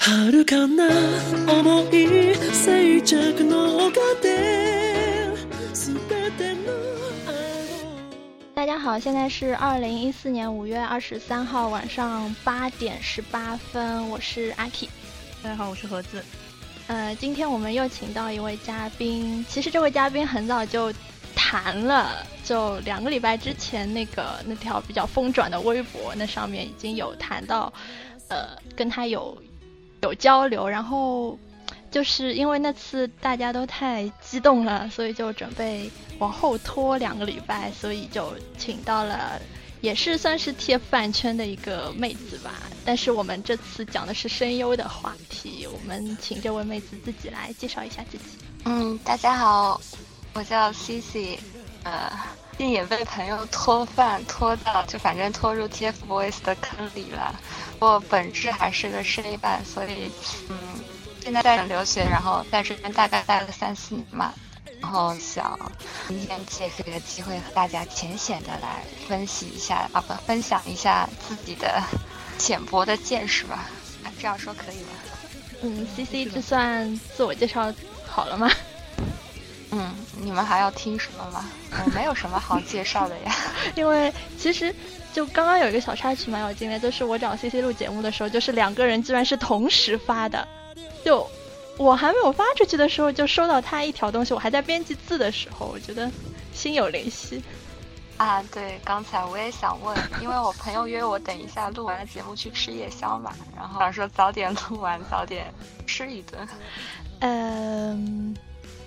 遥かな思い静寂の丘で全ての愛を大家好，现在是二零一四年五月二十三号晚上八点十八分，我是阿 K。大家好，我是盒子。呃，今天我们又请到一位嘉宾，其实这位嘉宾很早就谈了，就两个礼拜之前那个那条比较疯转的微博，那上面已经有谈到，呃，跟他有 有交流，然后就是因为那次大家都太激动了，所以就准备往后拖两个礼拜，所以就请到了。也是算是 TF 饭圈的一个妹子吧，但是我们这次讲的是声优的话题，我们请这位妹子自己来介绍一下自己。嗯，大家好，我叫 CC，呃，近也被朋友拖饭拖到，就反正拖入 TFBOYS 的坑里了。我本质还是个声伴，所以嗯，现在在留学，然后在这边大概待了三四年嘛。然后想今天借这个机会和大家浅显的来分析一下啊，不分享一下自己的浅薄的见识吧。这样说可以吗？嗯，C C 这算自我介绍好了吗？嗯，你们还要听什么吗？我没有什么好介绍的呀。因为其实就刚刚有一个小插曲蛮有劲的，就是我找 C C 录节目的时候，就是两个人居然是同时发的，就。我还没有发出去的时候，就收到他一条东西。我还在编辑字的时候，我觉得心有灵犀。啊，对，刚才我也想问，因为我朋友约我等一下录完了节目去吃夜宵嘛，然后想说早点录完，早点吃一顿。嗯，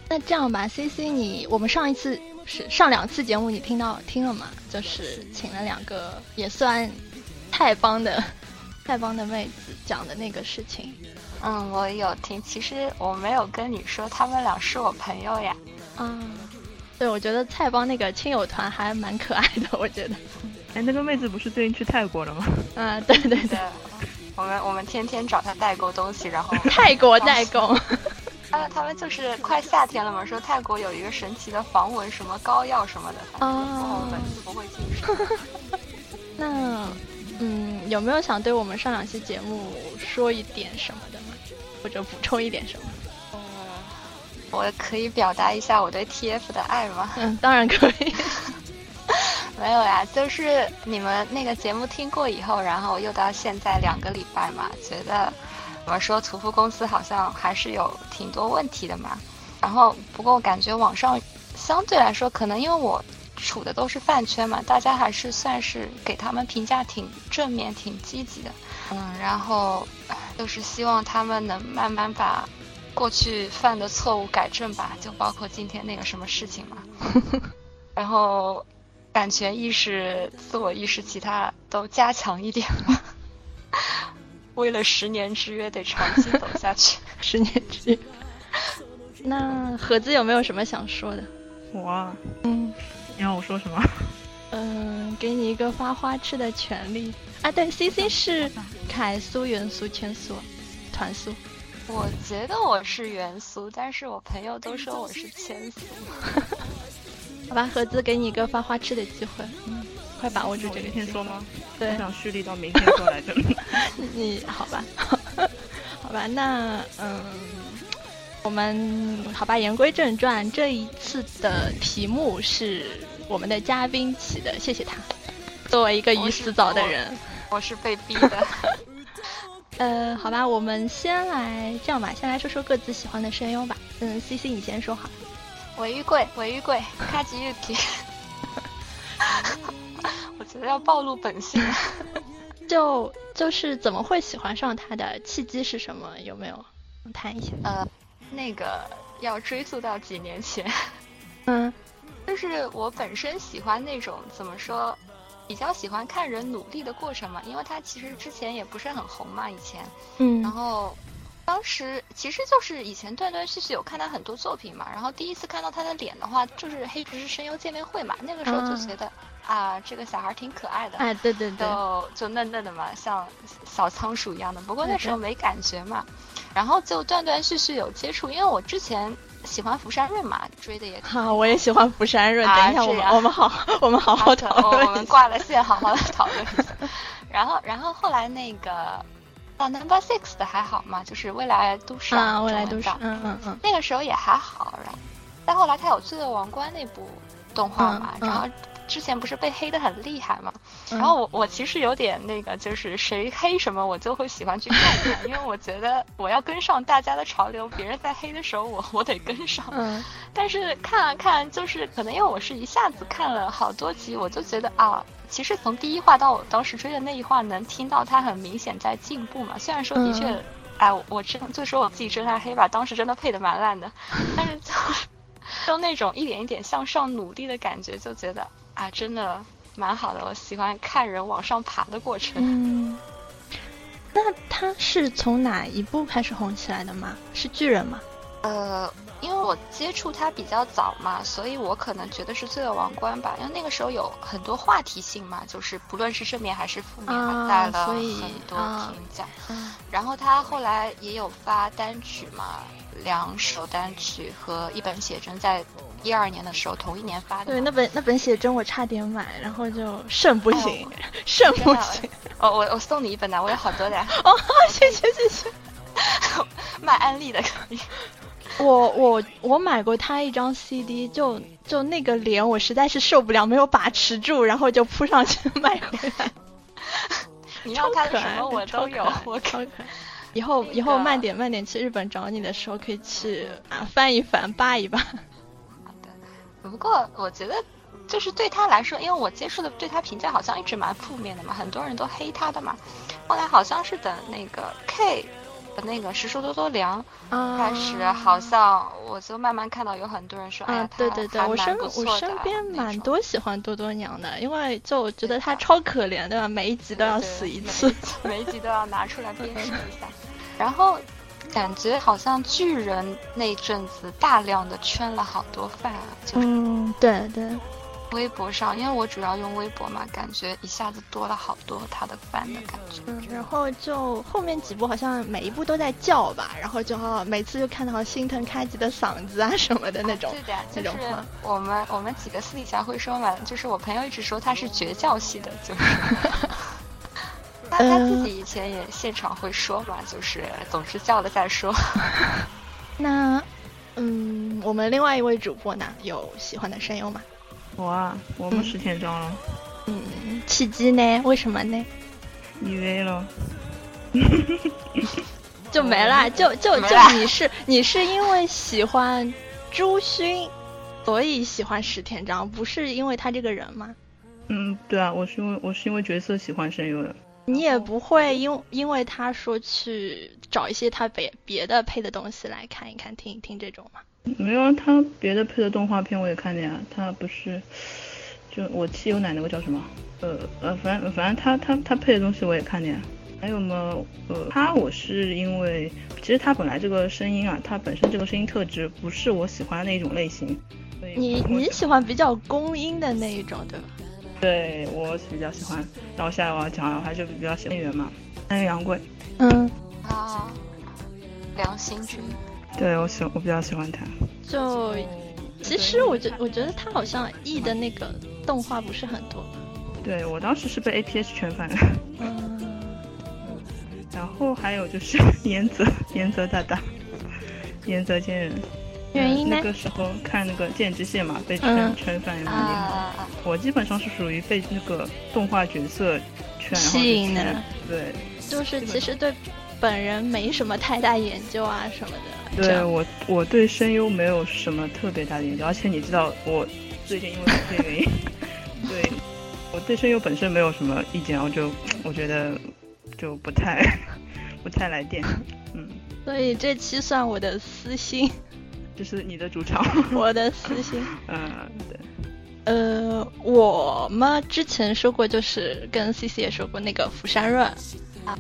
那这样吧，C C，你我们上一次是上两次节目，你听到听了吗？就是请了两个也算泰帮的 泰帮的妹子讲的那个事情。嗯，我有听。其实我没有跟你说，他们俩是我朋友呀。嗯，对，我觉得蔡帮那个亲友团还蛮可爱的。我觉得，哎，那个妹子不是最近去泰国了吗？嗯，对对对。我们我们天天找她代购东西，然后泰国代购。啊，他们就是快夏天了嘛，说泰国有一个神奇的防蚊什么膏药什么的。哦。粉丝不会近视。那，嗯，有没有想对我们上两期节目说一点什么的？或者补充一点什么？嗯，我可以表达一下我对 TF 的爱吗？嗯，当然可以。没有呀，就是你们那个节目听过以后，然后又到现在两个礼拜嘛，觉得怎么说，屠夫公司好像还是有挺多问题的嘛。然后不过我感觉网上相对来说，可能因为我处的都是饭圈嘛，大家还是算是给他们评价挺正面、挺积极的。嗯，然后。就是希望他们能慢慢把过去犯的错误改正吧，就包括今天那个什么事情嘛。然后，版权意识、自我意识，其他都加强一点吧。为了十年之约，得长期走下去。十年之约。那盒子有没有什么想说的？我，嗯，你要我说什么？嗯，给你一个发花痴的权利。啊，对，C C 是凯苏元素千苏团苏，我觉得我是元素，但是我朋友都说我是千苏。好吧，盒子给你一个发花痴的机会，嗯，快把握住这个。明天说吗？对，我想蓄力到明天说来着。你好吧，好吧，那嗯，我们好吧，言归正传，这一次的题目是我们的嘉宾起的，谢谢他。作为一个鱼死早的人。我是被逼的，呃，好吧，我们先来这样吧，先来说说各自喜欢的声优吧。嗯，C C 你先说好。尾玉贵，尾玉贵，卡吉玉体。要暴露本性。就就是怎么会喜欢上他的契机是什么？有没有谈一下？呃，那个要追溯到几年前。嗯，就是我本身喜欢那种怎么说？比较喜欢看人努力的过程嘛，因为他其实之前也不是很红嘛，以前，嗯，然后当时其实就是以前断断续续有看他很多作品嘛，然后第一次看到他的脸的话，就是黑执事声优见面会嘛，那个时候就觉得啊，这个小孩挺可爱的，哎，对对对，就就嫩嫩的嘛，像小仓鼠一样的，不过那时候没感觉嘛，然后就断断续续有接触，因为我之前。喜欢福山润嘛，追的也好。我也喜欢福山润。等一下，我们我们好，我们好好讨论。我们挂了线，好好的讨论一下。然后，然后后来那个，啊，Number Six 的还好嘛，就是未来都市啊，未来都市，嗯嗯嗯，那个时候也还好。然后，但后来他有《罪恶王冠》那部动画嘛，然后。之前不是被黑的很厉害嘛，然后我我其实有点那个，就是谁黑什么我就会喜欢去看看，因为我觉得我要跟上大家的潮流，别人在黑的时候我 我得跟上。嗯。但是看了看，就是可能因为我是一下子看了好多集，我就觉得啊，其实从第一话到我当时追的那一话，能听到他很明显在进步嘛。虽然说的确，哎，我真就说我自己真他黑吧，当时真的配的蛮烂的，但是就 就那种一点一点向上努力的感觉，就觉得。啊，真的蛮好的，我喜欢看人往上爬的过程。嗯，那他是从哪一部开始红起来的吗？是巨人吗？呃，因为我接触他比较早嘛，所以我可能觉得是罪恶王冠吧，因为那个时候有很多话题性嘛，就是不论是正面还是负面，带了很多评价。然后他后来也有发单曲嘛，两首单曲和一本写真在。一二年的时候，同一年发的。对，那本那本写真我差点买，然后就肾不行，肾不行。哦，我我送你一本的，我有好多的。哦，谢 谢谢谢。卖安利的可以。我我我买过他一张 CD，就就那个脸，我实在是受不了，没有把持住，然后就扑上去买回来。你要看什么我都有，我可以。以后以后慢点慢点去日本找你的时候，可以去啊翻一翻扒一扒。不过我觉得，就是对他来说，因为我接触的对他评价好像一直蛮负面的嘛，很多人都黑他的嘛。后来好像是等那个 K 的那个实说多多良开始，好像我就慢慢看到有很多人说，哎，对对对，我身我身边蛮多喜欢多多娘的，因为就我觉得他超可怜的，每一集都要死一次，每一集都要拿出来 鞭尸一下，然后。感觉好像巨人那阵子大量的圈了好多饭啊，就是对对，微博上，因为我主要用微博嘛，感觉一下子多了好多他的饭的感觉。嗯，然后就后面几部好像每一部都在叫吧，然后就好每次就看到心疼开吉的嗓子啊什么的那种。对的，那种话。我们我们几个私底下会说嘛，就是我朋友一直说他是绝叫系的，就是。他他自己以前也现场会说嘛，就是总是叫了再说。那，嗯，我们另外一位主播呢，有喜欢的声优吗？我啊，我们石田章了。嗯，契机呢？为什么呢？以为了。就没了，就 就就你是你是因为喜欢朱勋，所以喜欢石田章，不是因为他这个人吗？嗯，对啊，我是因为我是因为角色喜欢声优的。你也不会因因为他说去找一些他别别的配的东西来看一看听一听这种吗？没有啊，他别的配的动画片我也看的呀。他不是就我汽油奶那个叫什么？呃呃，反正反正他他他配的东西我也看的呀。还有吗？呃，他我是因为其实他本来这个声音啊，他本身这个声音特质不是我喜欢的那一种类型。你你喜欢比较公音的那一种对吧？对我比较喜欢，然后下来我要讲的话就比较喜欢演员嘛，三月杨贵，嗯，啊，梁心君，对我喜我比较喜欢他，就其实我觉我觉得他好像 E 的那个动画不是很多，对我当时是被 A P H 圈粉。的，嗯，然后还有就是 岩泽岩泽大大，岩泽健人。原因呢？那个时候看那个剑之线嘛，被圈圈粉也蛮厉害。我基本上是属于被那个动画角色圈吸引的。对，就是其实对本人没什么太大研究啊什么的。对我，我对声优没有什么特别大的研究，而且你知道，我最近因为这个原因，对我对声优本身没有什么意见，我就我觉得就不太 不太来电。嗯，所以这期算我的私心。这是你的主场，我的私心。嗯，对。呃，我嘛之前说过，就是跟 C C 也说过那个釜山润啊。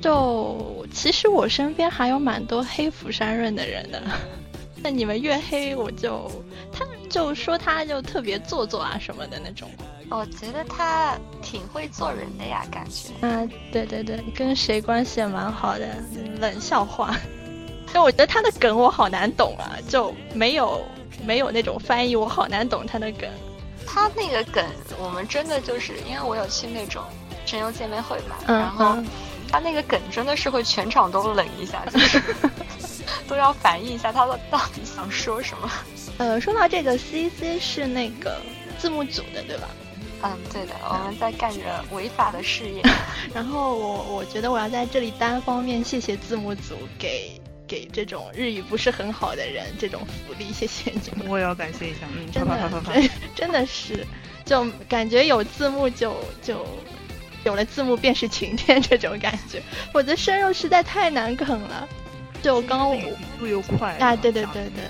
就其实我身边还有蛮多黑釜山润的人的。那你们越黑，我就他就说他就特别做作啊什么的那种。我觉得他挺会做人的呀，感觉。啊，对对对，跟谁关系也蛮好的，冷笑话。就我觉得他的梗我好难懂啊，就没有没有那种翻译，我好难懂他的梗。他那个梗，我们真的就是因为我有去那种声优见面会嘛，然后他那个梗真的是会全场都冷一下，就是 都要反应一下他到底想说什么。呃，说到这个，C C 是那个字幕组的，对吧？嗯，对的，我们在干着违法的事业。然后我我觉得我要在这里单方面谢谢字幕组给给这种日语不是很好的人这种福利，谢谢你们。我也要感谢一下，嗯，真的真真的是，就感觉有字幕就就有了字幕便是晴天这种感觉。我的生肉实在太难啃了，就刚刚我语速又快啊，对对对对，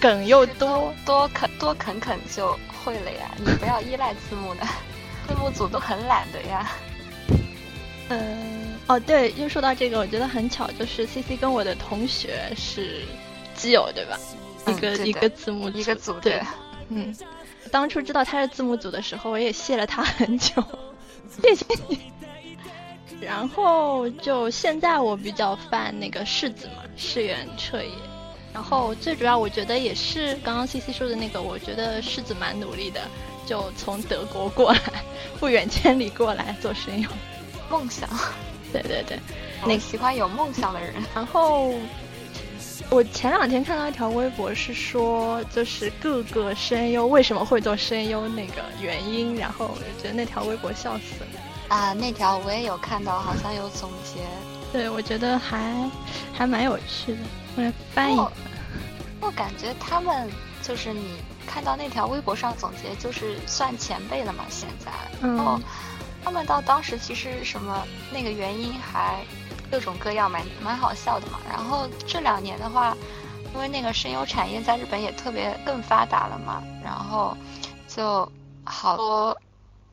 梗又多多啃多啃啃就。会了呀，你不要依赖字幕的，字幕组都很懒的呀。嗯，哦对，又说到这个，我觉得很巧，就是 C C 跟我的同学是基友，对吧？一个一个字幕组一个组对。嗯，当初知道他是字幕组的时候，我也谢了他很久，谢谢你。然后就现在我比较犯那个世子嘛，世远彻也。然后最主要，我觉得也是刚刚 C C 说的那个，我觉得世子蛮努力的，就从德国过来，不远千里过来做声优，梦想，对对对，那喜欢有梦想的人。然后我前两天看到一条微博，是说就是各个声优为什么会做声优那个原因，然后我觉得那条微博笑死了。啊，那条我也有看到，好像有总结。对，我觉得还还蛮有趣的。我来翻译。我感觉他们就是你看到那条微博上总结，就是算前辈了嘛。现在，然后他们到当时其实什么那个原因还各种各样，蛮蛮好笑的嘛。然后这两年的话，因为那个声优产业在日本也特别更发达了嘛，然后就好多。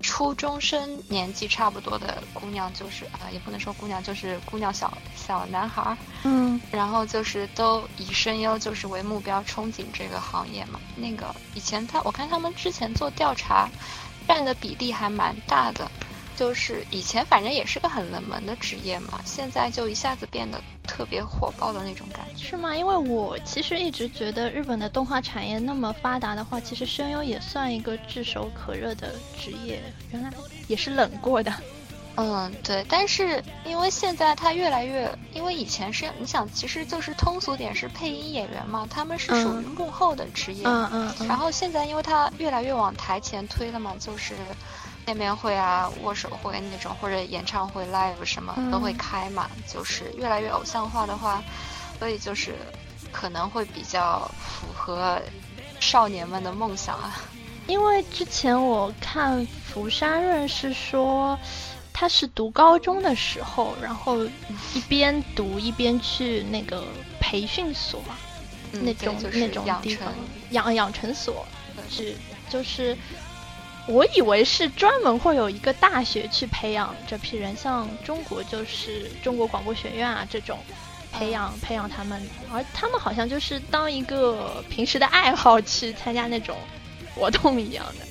初中生年纪差不多的姑娘，就是啊，也不能说姑娘，就是姑娘小小男孩，嗯，然后就是都以声优就是为目标，憧憬这个行业嘛。那个以前他，我看他们之前做调查，占的比例还蛮大的。就是以前反正也是个很冷门的职业嘛，现在就一下子变得特别火爆的那种感觉，是吗？因为我其实一直觉得日本的动画产业那么发达的话，其实声优也算一个炙手可热的职业，原来也是冷过的。嗯，对。但是因为现在它越来越，因为以前是你想，其实就是通俗点是配音演员嘛，他们是属于幕后的职业，嗯嗯。然后现在因为它越来越往台前推了嘛，就是。见面会啊，握手会那种，或者演唱会 live 什么都会开嘛，就是越来越偶像化的话，所以就是可能会比较符合少年们的梦想啊。因为之前我看福山润是说，他是读高中的时候，然后一边读一边去那个培训所，那种那种地方养养成所，是就是。我以为是专门会有一个大学去培养这批人，像中国就是中国广播学院啊这种，培养培养他们，而他们好像就是当一个平时的爱好去参加那种活动一样的。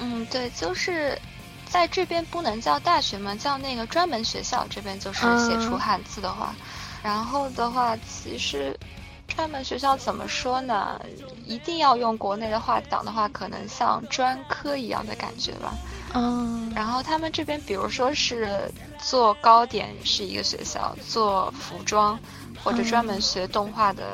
嗯，对，就是在这边不能叫大学嘛，叫那个专门学校。这边就是写出汉字的话，然后的话其实。专门学校怎么说呢？一定要用国内的话讲的话，可能像专科一样的感觉吧。嗯。然后他们这边，比如说是做糕点是一个学校，做服装或者专门学动画的，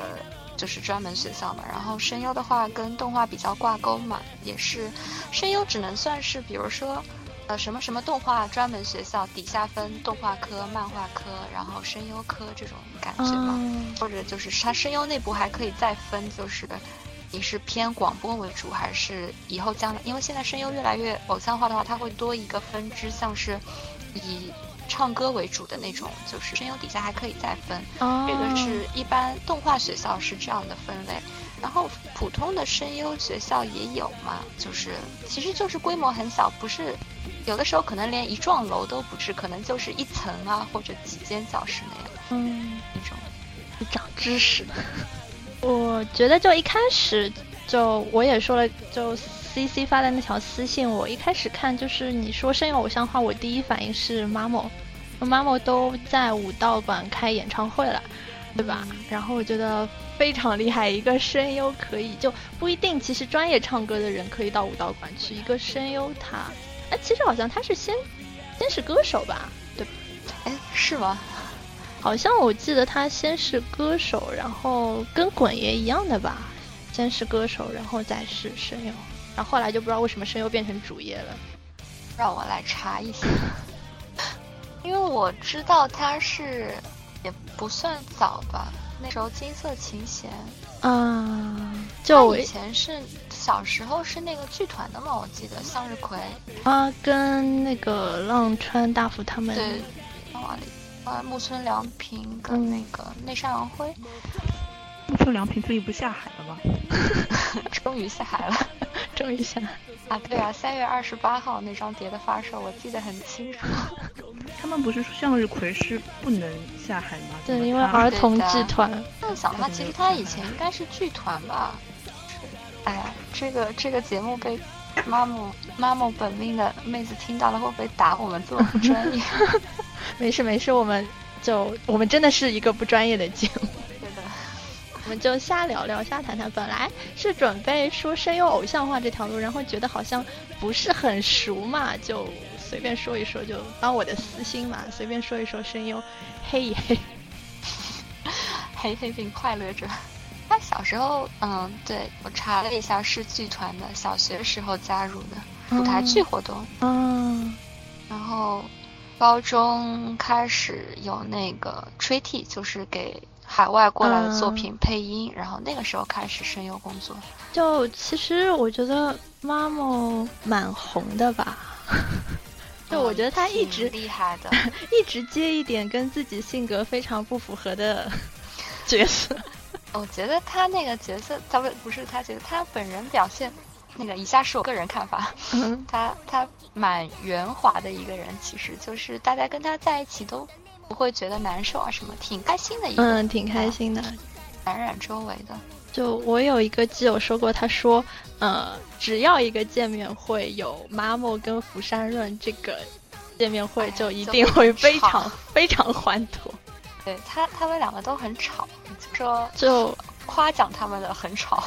就是专门学校嘛。然后声优的话跟动画比较挂钩嘛，也是声优只能算是，比如说。呃，什么什么动画专门学校底下分动画科、漫画科，然后声优科这种感觉嘛，或者就是它声优内部还可以再分，就是你是偏广播为主，还是以后将来，因为现在声优越来越偶像化的话，它会多一个分支，像是以唱歌为主的那种，就是声优底下还可以再分。这个是一般动画学校是这样的分类。然后普通的声优学校也有嘛，就是其实就是规模很小，不是有的时候可能连一幢楼都不是，可能就是一层啊或者几间教室那样。嗯，那种长知识。我觉得就一开始就我也说了，就 C C 发的那条私信，我一开始看就是你说声优偶像化，我第一反应是 Mamo，Mamo 都在武道馆开演唱会了，对吧？然后我觉得。非常厉害，一个声优可以就不一定，其实专业唱歌的人可以到舞蹈馆去。一个声优他，哎，其实好像他是先先是歌手吧，对吧哎，是吗？好像我记得他先是歌手，然后跟滚爷一样的吧，先是歌手，然后再是声优，然后后来就不知道为什么声优变成主业了。让我来查一下，因为我知道他是也不算早吧，那时候金色琴弦啊，就我以前是小时候是那个剧团的嘛，我记得向日葵啊，跟那个浪川大辅他们对，啊，木村良平跟那个内山阳辉，木村良平最近不下海了吗？终于下海了，终于下啊！对啊，三月二十八号那张碟的发售，我记得很清楚。他们不是说向日葵是不能下海吗？对，因为儿童剧团。那想的话，其实他以前应该是剧团吧？哎呀，这个这个节目被妈妈妈妈本命的妹子听到了，会不会打我们这么不专业？没事没事，我们就我们真的是一个不专业的节目，们就瞎聊聊瞎谈谈。本来是准备说声优偶像化这条路，然后觉得好像不是很熟嘛，就随便说一说，就当我的私心嘛，随便说一说声优，嘿一嘿，嘿 嘿并快乐着。他小时候，嗯，对我查了一下，是剧团的，小学时候加入的舞台剧活动，嗯，然后。高中开始有那个吹替，就是给海外过来的作品配音，然后那个时候开始声优工作。就其实我觉得妈妈蛮红的吧，就我觉得他一直厉害的，一直接一点跟自己性格非常不符合的 角色。我觉得他那个角色，他不不是他觉得他本人表现。那个以下是我个人看法，他他蛮圆滑的一个人，其实就是大家跟他在一起都不会觉得难受啊什么，挺开心的一个，嗯，挺开心的，感染周围的。就我有一个基友说过，他说，呃，只要一个见面会有妈莫跟福山润这个见面会，就一定会非常 非常欢脱。对他他们两个都很吵，说就夸奖他们的很吵。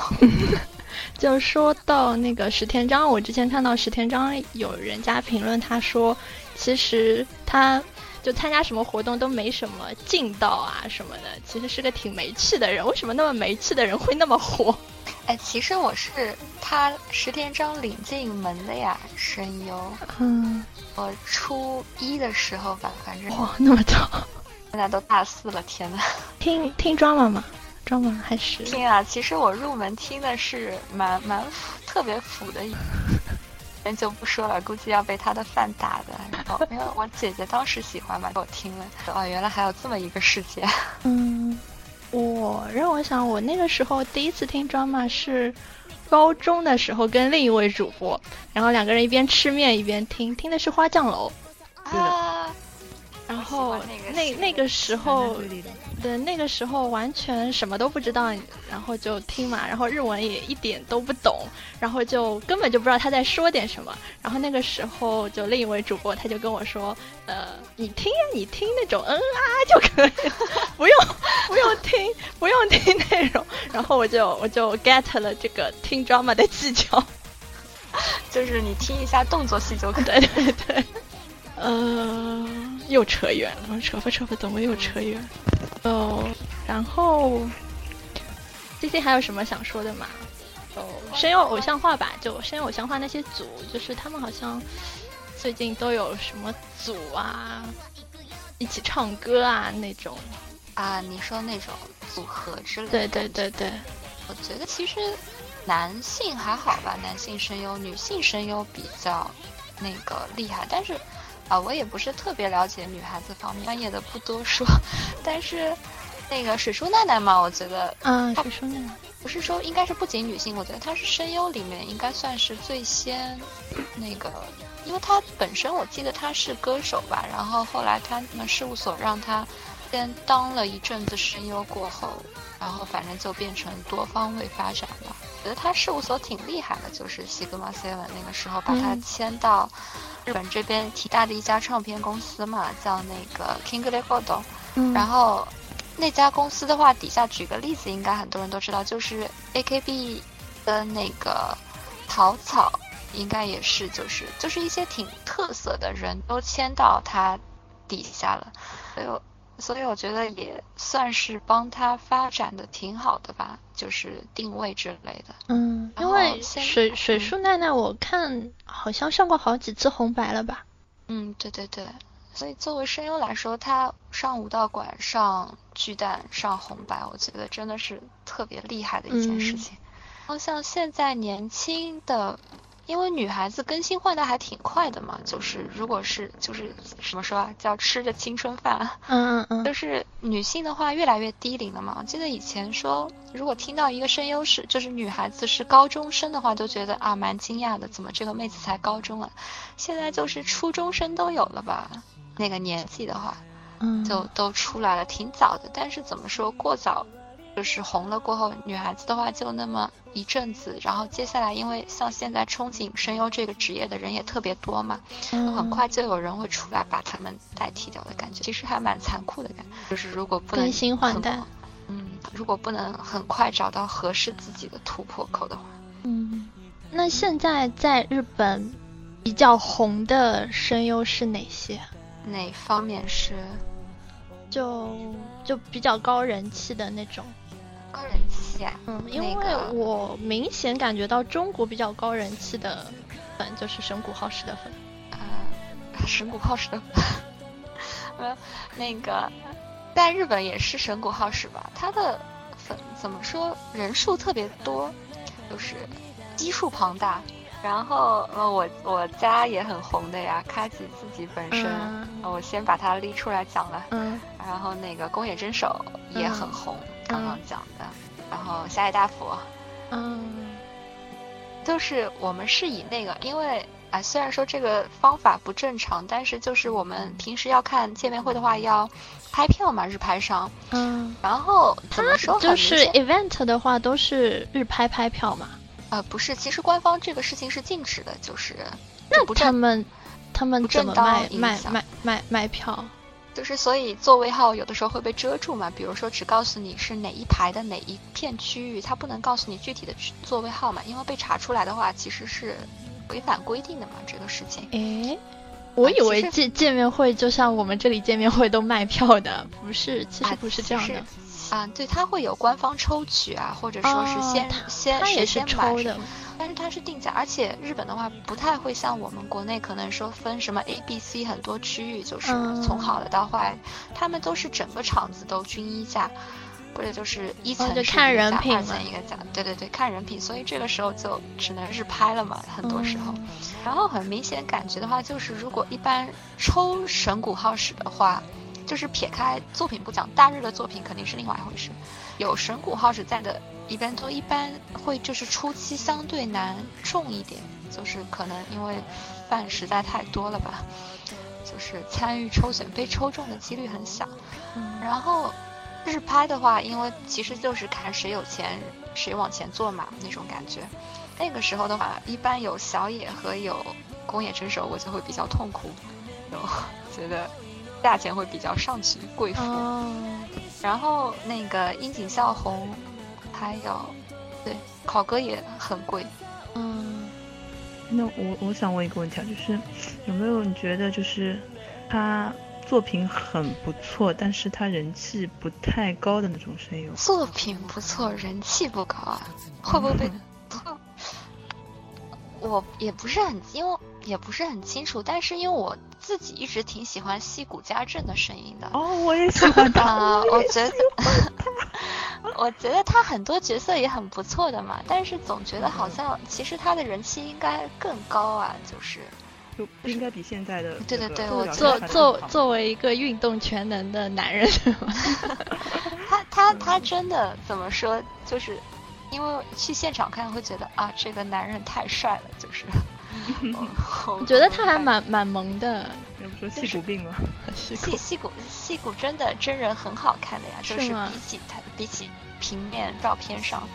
就说到那个石田章，我之前看到石田章有人家评论，他说其实他就参加什么活动都没什么劲道啊什么的，其实是个挺没趣的人。为什么那么没趣的人会那么火？哎，其实我是他石田章领进门的呀，声优。嗯，我初一的时候吧，反正哇那么早，现在都大四了，天呐，听听装了吗？装吗？还是听啊？其实我入门听的是蛮蛮特别腐的，人就不说了，估计要被他的饭打的。然后因为我姐姐当时喜欢嘛，我听了。哦，原来还有这么一个世界。嗯，我让我想，我那个时候第一次听 drama 是高中的时候，跟另一位主播，然后两个人一边吃面一边听，听的是花匠楼。啊。然后那那个时候。对，那个时候完全什么都不知道，然后就听嘛，然后日文也一点都不懂，然后就根本就不知道他在说点什么。然后那个时候就另一位主播他就跟我说，呃，你听呀，你听那种嗯啊就可以，不用不用听不用听内容。然后我就我就 get 了这个听 drama 的技巧，就是你听一下动作戏就可以。对对对，呃，又扯远了，扯吧扯吧，怎么又扯远？哦，然后最近还有什么想说的吗？哦，声优偶像化吧，就声优偶像化那些组，就是他们好像最近都有什么组啊，一起唱歌啊那种啊，你说那种组合之类的。对对对对，我觉得其实男性还好吧，男性声优、女性声优比较那个厉害，但是。啊，我也不是特别了解女孩子方面，专业的不多说。但是，那个水树奈奈嘛，我觉得，嗯，水树奈奈不是说应该是不仅女性，我觉得她是声优里面应该算是最先那个，因为她本身我记得她是歌手吧，然后后来他们事务所让她先当了一阵子声优过后，然后反正就变成多方位发展了。觉得她事务所挺厉害的，就是西格玛 seven 那个时候把她签到。日本这边挺大的一家唱片公司嘛，叫那个 King Record。然后那家公司的话，底下举个例子，应该很多人都知道，就是 AKB 的那个桃草，应该也是，就是就是一些挺特色的人都签到他底下了，所以我所以我觉得也算是帮他发展的挺好的吧，就是定位之类的。嗯，因为水水树奈奈我看好像上过好几次红白了吧？嗯，对对对。所以作为声优来说，他上武道馆、上巨蛋、上红白，我觉得真的是特别厉害的一件事情。然后像现在年轻的，因为女孩子更新换代还挺快的嘛，就是如果是就是怎么说啊，叫吃着青春饭，嗯嗯嗯，就是女性的话越来越低龄了嘛。我记得以前说，如果听到一个声优是就是女孩子是高中生的话，都觉得啊蛮惊讶的，怎么这个妹子才高中啊？现在就是初中生都有了吧？那个年纪的话，嗯，就都出来了，挺早的。但是怎么说过早，就是红了过后，女孩子的话就那么一阵子，然后接下来，因为像现在憧憬声优这个职业的人也特别多嘛，很快就有人会出来把他们代替掉的感觉，其实还蛮残酷的感觉。就是如果不能更新换代，嗯，如果不能很快找到合适自己的突破口的话，嗯，那现在在日本比较红的声优是哪些？哪方面是，就就比较高人气的那种，高人气啊？嗯，因为我明显感觉到中国比较高人气的粉就是神谷浩史的粉，啊，神谷浩史的粉，呃，那个在日本也是神谷浩史吧？他的粉怎么说人数特别多，就是基数庞大。然后，呃，我我家也很红的呀，开启自己本身，我先把它拎出来讲了。嗯。然后那个宫野真守也很红，刚刚讲的。然后下野大辅。嗯。就是我们是以那个，因为啊，虽然说这个方法不正常，但是就是我们平时要看见面会的话，要拍票嘛，日拍上。嗯。然后怎么说？就是 event 的话，都是日拍拍票嘛。呃，不是，其实官方这个事情是禁止的，就是那他们他们怎么卖卖卖卖卖票？就是所以座位号有的时候会被遮住嘛，比如说只告诉你是哪一排的哪一片区域，它不能告诉你具体的座位号嘛，因为被查出来的话其实是违反规定的嘛，这个事情。诶，我以为见见面会就像我们这里见面会都卖票的，不是，其实不是这样的。啊，对，它会有官方抽取啊，或者说是先先谁先抽的，但是它是定价，而且日本的话不太会像我们国内可能说分什么 A、B、C 很多区域，就是从好的到坏，他们都是整个厂子都均一价，或者就是一层是一个价，二层一个价，对对对，看人品，所以这个时候就只能日拍了嘛，很多时候，然后很明显感觉的话，就是如果一般抽神谷浩史的话。就是撇开作品不讲，大日的作品肯定是另外一回事。有神谷浩史在的，一般都一般会就是初期相对难中一点，就是可能因为饭实在太多了吧，就是参与抽选被抽中的几率很小。然后日拍的话，因为其实就是看谁有钱谁往前坐嘛那种感觉。那个时候的话，一般有小野和有宫野真守，我就会比较痛苦，就 觉得。价钱会比较上去，贵妇。然后那个樱井孝宏，还有，对，考哥也很贵。嗯，那我我想问一个问题啊，就是有没有你觉得就是他作品很不错，但是他人气不太高的那种声优？作品不错，人气不高啊？会不会被？我也不是很，因为也不是很清楚，但是因为我自己一直挺喜欢戏骨家政的声音的。哦，我也喜欢他。我觉得，我觉得他很多角色也很不错的嘛，但是总觉得好像其实他的人气应该更高啊，就是，就不应该比现在的。对对对，我作作作为一个运动全能的男人，他他他真的怎么说就是。因为去现场看会觉得啊，这个男人太帅了，就是。我觉得他还蛮蛮萌的。要不说戏骨病吗？戏戏骨戏骨真的真人很好看的呀，就是比起他比起平面照片上。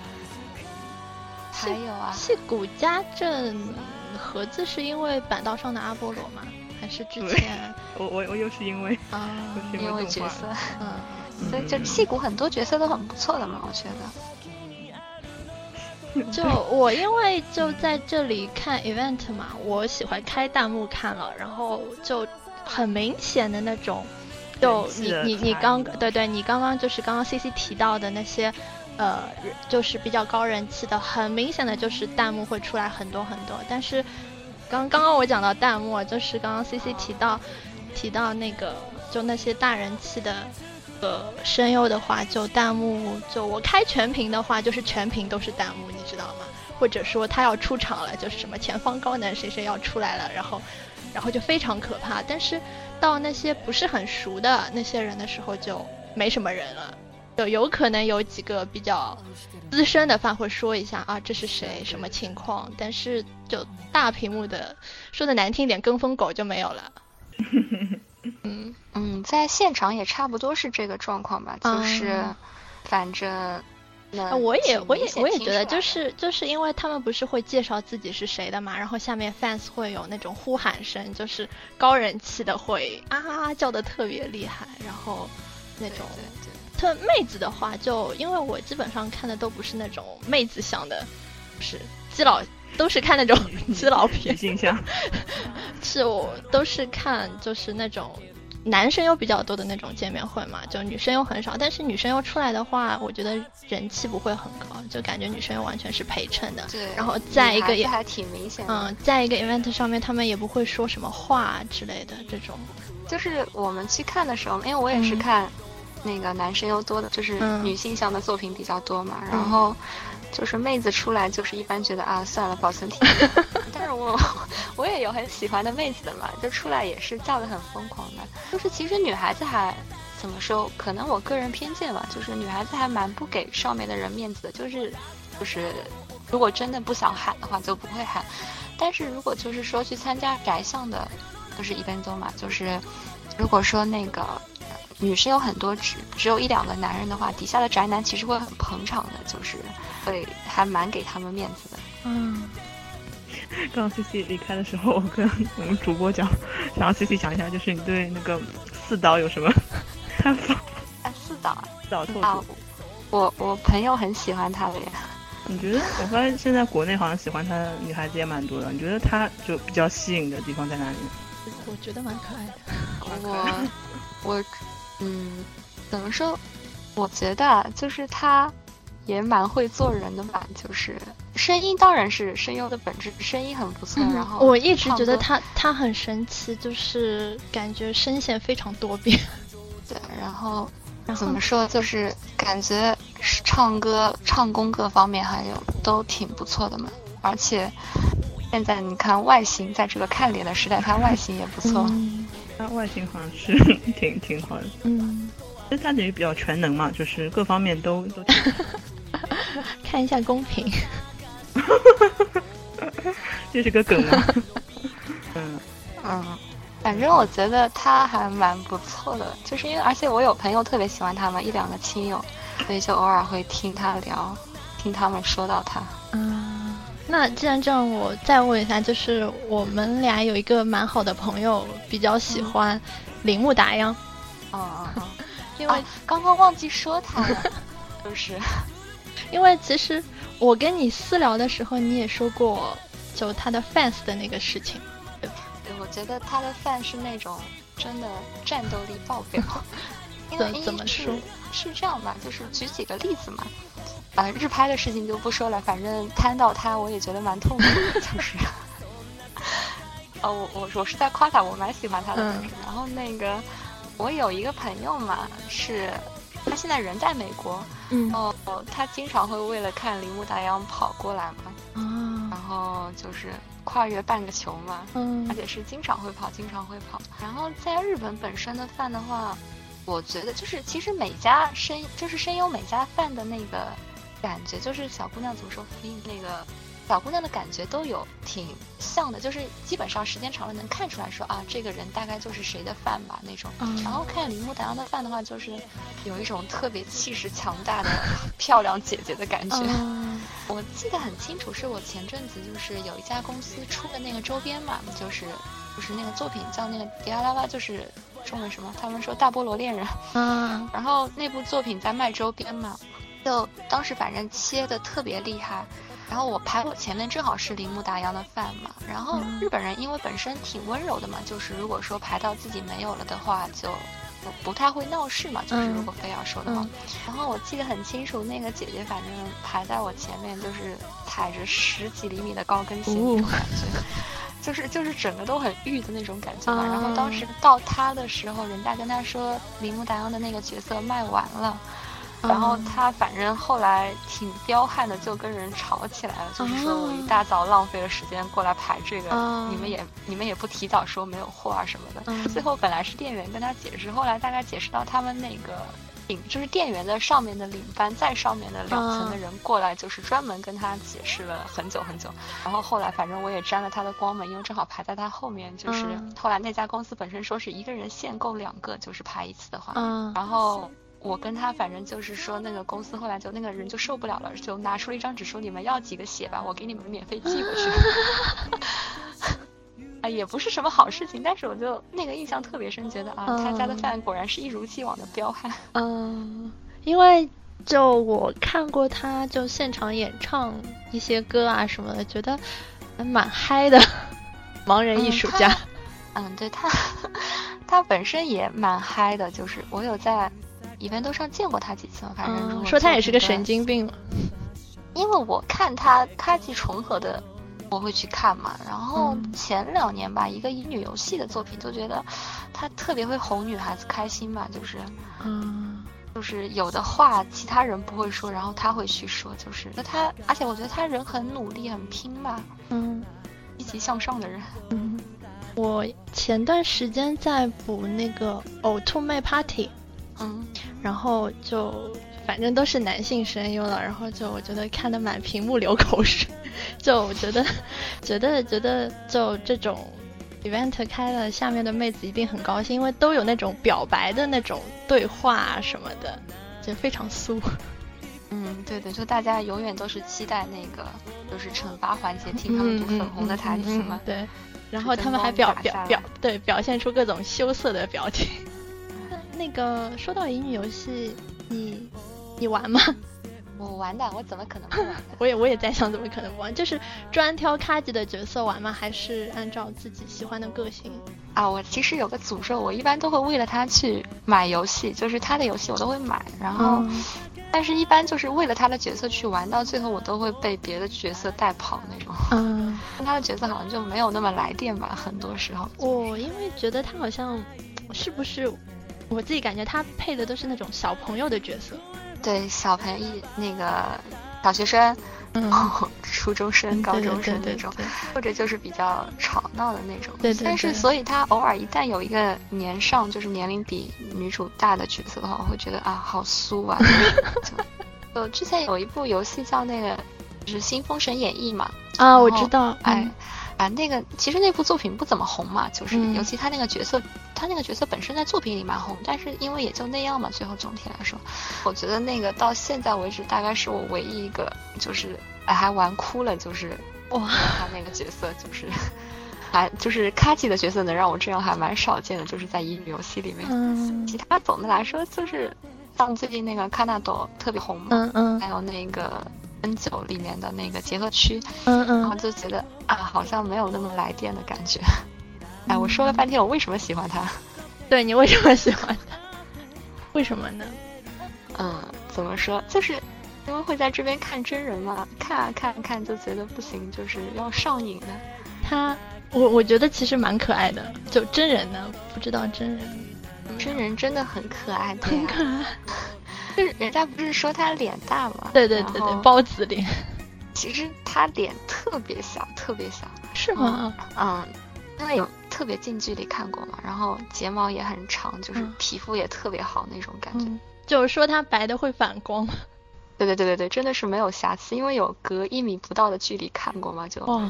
还有啊，戏骨家政盒子是因为板道上的阿波罗吗？还是之前？我我我又是因为啊，因为角色，嗯，所以就戏骨很多角色都很不错的嘛，我觉得。就我因为就在这里看 event 嘛，我喜欢开弹幕看了，然后就很明显的那种，就你你你刚对对，你刚刚就是刚刚 C C 提到的那些，呃，就是比较高人气的，很明显的就是弹幕会出来很多很多。但是刚刚刚我讲到弹幕，就是刚刚 C C 提到提到那个就那些大人气的呃声优的话，就弹幕就我开全屏的话，就是全屏都是弹幕，你知道吗？或者说他要出场了，就是什么前方高能谁谁要出来了，然后。然后就非常可怕，但是到那些不是很熟的那些人的时候，就没什么人了。就有可能有几个比较资深的饭会说一下啊，这是谁，什么情况？但是就大屏幕的，说的难听点，跟风狗就没有了。嗯嗯，在现场也差不多是这个状况吧，就是反正。我也我也我也觉得就是就是因为他们不是会介绍自己是谁的嘛，然后下面 fans 会有那种呼喊声，就是高人气的会啊叫的特别厉害，然后那种特妹子的话，就因为我基本上看的都不是那种妹子向的，是基佬都是看那种 基佬片，是我都是看就是那种。男生又比较多的那种见面会嘛，就女生又很少。但是女生又出来的话，我觉得人气不会很高，就感觉女生又完全是陪衬的。对。然后在一个也还挺明显的。嗯，在一个 event 上面，他们也不会说什么话之类的这种。就是我们去看的时候，因为我也是看那个男生又多的，就是女性向的作品比较多嘛，然后。就是妹子出来，就是一般觉得啊，算了，保存体面。但是我我也有很喜欢的妹子的嘛，就出来也是叫的很疯狂的。就是其实女孩子还怎么说？可能我个人偏见吧，就是女孩子还蛮不给上面的人面子的。就是就是，如果真的不想喊的话，就不会喊。但是如果就是说去参加宅相的，就是一分钟嘛，就是如果说那个。女生有很多，只只有一两个男人的话，底下的宅男其实会很捧场的，就是会还蛮给他们面子的。嗯。刚刚 C C 离开的时候，我跟我们主播讲，想要 C C 讲一下，就是你对那个四岛有什么 看法？啊，四岛，四岛透啊，我我朋友很喜欢他的呀。你觉得？我发现现在国内好像喜欢他的女孩子也蛮多的。你觉得他就比较吸引的地方在哪里？我觉得蛮可爱的。我我。嗯，怎么说？我觉得就是他，也蛮会做人的吧。就是声音当然是声优的本质，声音很不错。然后我一直觉得他他很神奇，就是感觉声线非常多变。对，然后怎么说？就是感觉唱歌、唱功各方面还有都挺不错的嘛。而且现在你看外形，在这个看脸的时代，他外形也不错。他外形好像是 挺挺好的，嗯，其实他等于比较全能嘛，就是各方面都都。看一下公屏，这是个梗吗？嗯嗯，反正我觉得他还蛮不错的，就是因为而且我有朋友特别喜欢他嘛，一两个亲友，所以就偶尔会听他聊，听他们说到他。嗯。那既然这样，我再问一下，就是我们俩有一个蛮好的朋友，比较喜欢铃木达央。哦哦哦，因为刚刚忘记说他了，就是，因为其实我跟你私聊的时候，你也说过就他的 fans 的那个事情。对，我觉得他的 fans 是那种真的战斗力爆表。怎怎么说？是这样吧，就是举几个例子嘛。啊，日拍的事情就不说了，反正摊到他，我也觉得蛮痛苦的，就是。哦，我我我是在夸他，我蛮喜欢他的。嗯。然后那个，我有一个朋友嘛，是，他现在人在美国。嗯。哦，他经常会为了看铃木大央跑过来嘛。啊。然后就是跨越半个球嘛。嗯。而且是经常会跑，经常会跑。然后在日本本身的饭的话，我觉得就是其实每家声就是声优每家饭的那个。感觉就是小姑娘怎么说，那个小姑娘的感觉都有挺像的，就是基本上时间长了能看出来说啊，这个人大概就是谁的饭吧那种。然后看铃木达央的饭的话，就是有一种特别气势强大的 漂亮姐姐的感觉。我记得很清楚，是我前阵子就是有一家公司出的那个周边嘛，就是就是那个作品叫那个迪亚拉拉，就是中文什么？他们说大菠萝恋人。嗯。然后那部作品在卖周边嘛。就当时反正切的特别厉害，然后我排我前面正好是铃木达央的饭嘛，然后日本人因为本身挺温柔的嘛，就是如果说排到自己没有了的话，就不不太会闹事嘛，就是如果非要说的话。然后我记得很清楚，那个姐姐反正排在我前面，就是踩着十几厘米的高跟鞋那种感觉，就是就是整个都很玉的那种感觉嘛。然后当时到他的时候，人家跟他说铃木达央的那个角色卖完了。然后他反正后来挺彪悍的，就跟人吵起来了，就是说我一大早浪费了时间过来排这个，你们也你们也不提早说没有货啊什么的。最后本来是店员跟他解释，后来大概解释到他们那个领就是店员的上面的领班在上面的两层的人过来，就是专门跟他解释了很久很久。然后后来反正我也沾了他的光嘛，因为正好排在他后面，就是后来那家公司本身说是一个人限购两个，就是排一次的话，然后。我跟他反正就是说，那个公司后来就那个人就受不了了，就拿出了一张纸说：“你们要几个写吧，我给你们免费寄过去。”啊，也不是什么好事情，但是我就那个印象特别深，觉得啊，他家的饭果然是一如既往的彪悍。嗯，因为就我看过他就现场演唱一些歌啊什么的，觉得蛮嗨的。盲人艺术家。嗯，对他，他本身也蛮嗨的，就是我有在。event 上见过他几次，反正说他也是个神经病。因为我看他他既重合的，我会去看嘛。然后前两年吧，一个乙女游戏的作品，就觉得他特别会哄女孩子开心吧，就是，嗯，就是有的话其他人不会说，然后他会去说，就是那他，而且我觉得他人很努力，很拼吧，嗯，积极向上的人。嗯，我前段时间在补那个呕吐妹 party。嗯，然后就反正都是男性声优了，然后就我觉得看的满屏幕流口水，就我觉得，觉得觉得就这种 event 开了，下面的妹子一定很高兴，因为都有那种表白的那种对话什么的，就非常酥。嗯，对的，就大家永远都是期待那个就是惩罚环节，听他们读粉红的台词嘛。对，然后他们还表表表对表现出各种羞涩的表情。那个说到乙女游戏，你你玩吗？我玩的，我怎么可能不玩？我也我也在想，怎么可能不玩？就是专挑咖级的角色玩吗？还是按照自己喜欢的个性？啊，我其实有个诅咒，我一般都会为了他去买游戏，就是他的游戏我都会买，然后，但是一般就是为了他的角色去玩，到最后我都会被别的角色带跑那种。嗯，他的角色好像就没有那么来电吧，很多时候。我因为觉得他好像是不是？我自己感觉他配的都是那种小朋友的角色，对小朋友那个小学生，嗯，初中生、高中生那种，或者就是比较吵闹的那种。对对。但是，所以他偶尔一旦有一个年上，就是年龄比女主大的角色的话，我会觉得啊，好酥啊。就之前有一部游戏叫那个，就是《新封神演义》嘛。啊，我知道。哎。啊，那个其实那部作品不怎么红嘛，就是尤其他那个角色，他那个角色本身在作品里蛮红，但是因为也就那样嘛，最后总体来说，我觉得那个到现在为止，大概是我唯一一个就是还玩哭了，就是哇，他那个角色就是还就是卡奇的角色能让我这样还蛮少见的，就是在乙女游戏里面。嗯，其他总的来说就是像最近那个卡纳朵特别红嘛，嗯嗯，还有那个。N 九里面的那个结合区，嗯嗯，然后就觉得啊，好像没有那么来电的感觉。哎，我说了半天，我为什么喜欢他？对你为什么喜欢他？为什么呢？嗯，怎么说？就是因为会在这边看真人嘛，看啊看看就觉得不行，就是要上瘾的。他，我我觉得其实蛮可爱的，就真人呢，不知道真人，真人真的很可爱，很可爱。就是人家不是说他脸大吗？对对对对，包子脸。其实他脸特别小，特别小。是吗？嗯，因为有特别近距离看过嘛，然后睫毛也很长，就是皮肤也特别好那种感觉。就是说他白的会反光。对对对对对，真的是没有瑕疵，因为有隔一米不到的距离看过嘛，就。哇。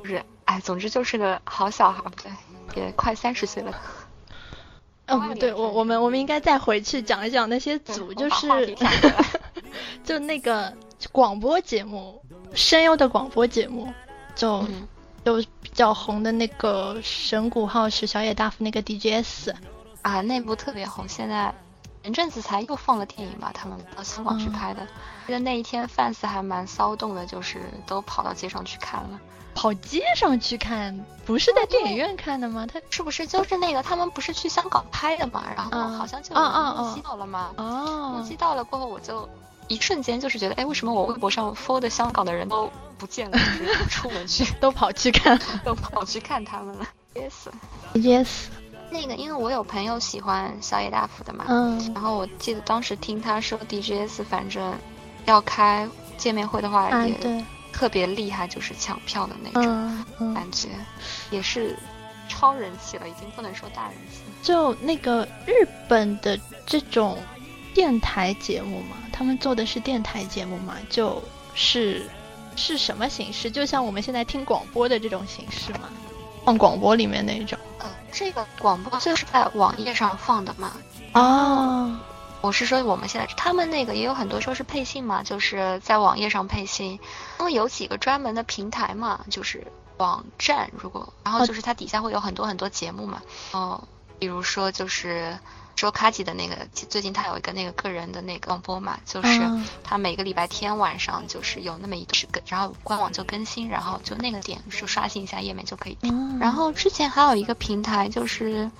不是，哎，总之就是个好小孩，对，也快三十岁了。哦，不对，我我们我们应该再回去讲一讲那些组，就是 就那个广播节目，声优的广播节目，就就比较红的那个神谷浩史小野大夫那个 DJS 啊，那部特别红，现在前阵子才又放了电影吧，他们到香港去拍的。记得那一天 fans 还蛮骚动的，就是都跑到街上去看了。跑街上去看，不是在电影院看的吗？他是不是就是那个他们不是去香港拍的嘛？然后好像就目击到了嘛。哦，目击到了过后，我就一瞬间就是觉得，哎，为什么我微博上 follow 的香港的人都不见了？不出门去，都跑去看，都跑去看他们了。Yes，Yes。那个，因为我有朋友喜欢小野大辅的嘛，嗯，然后我记得当时听他说 DJS，反正要开见面会的话也特别厉害，就是抢票的那种感觉，也是超人气了，已经不能说大人气。就那个日本的这种电台节目嘛，他们做的是电台节目嘛，就是是什么形式？就像我们现在听广播的这种形式嘛，放广播里面那种。嗯这个广播就是在网页上放的嘛？哦，我是说我们现在他们那个也有很多说是配信嘛，就是在网页上配信。因为有几个专门的平台嘛，就是网站，如果然后就是它底下会有很多很多节目嘛。哦，比如说就是。说卡吉的那个，最近他有一个那个个人的那个广播嘛，就是他每个礼拜天晚上就是有那么一段时然后官网就更新，然后就那个点就刷新一下页面就可以听。然后之前还有一个平台就是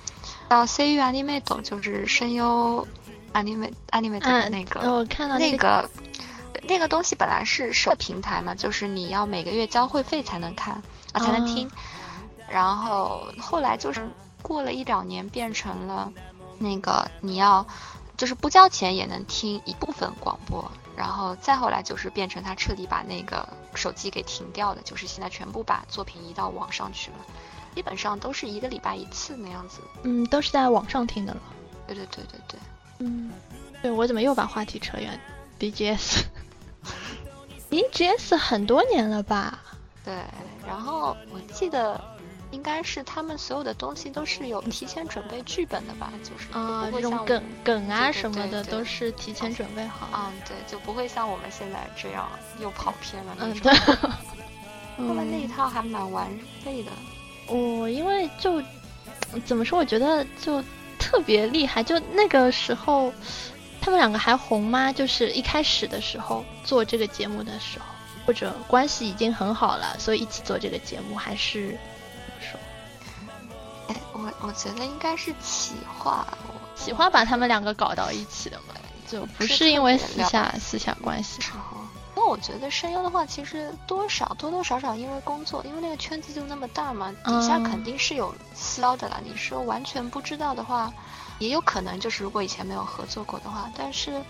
叫 CU Animate，就是声优 Animate Animate 的那个，我看到那个那个东西本来是设平台嘛，就是你要每个月交会费才能看啊才能听，然后后来就是过了一两年变成了。那个你要，就是不交钱也能听一部分广播，然后再后来就是变成他彻底把那个手机给停掉的，就是现在全部把作品移到网上去了，基本上都是一个礼拜一次那样子。嗯，都是在网上听的了。对对对对对。嗯，对我怎么又把话题扯远？BGS，BGS 很多年了吧？对，然后我记得。应该是他们所有的东西都是有提前准备剧本的吧？就是啊，这种梗梗啊什么的都是提前准备好。嗯，对，就不会像我们现在这样又跑偏了那种。对，他们那一套还蛮完备的。我因为就怎么说，我觉得就特别厉害。就那个时候，他们两个还红吗？就是一开始的时候做这个节目的时候，或者关系已经很好了，所以一起做这个节目，还是？哎，我我觉得应该是企划，企划把他们两个搞到一起的嘛，就不是因为私下私下关系。我觉得声优的话，其实多少多多少少因为工作，因为那个圈子就那么大嘛，底下肯定是有私交的啦。你说完全不知道的话，也有可能就是如果以前没有合作过的话，但是。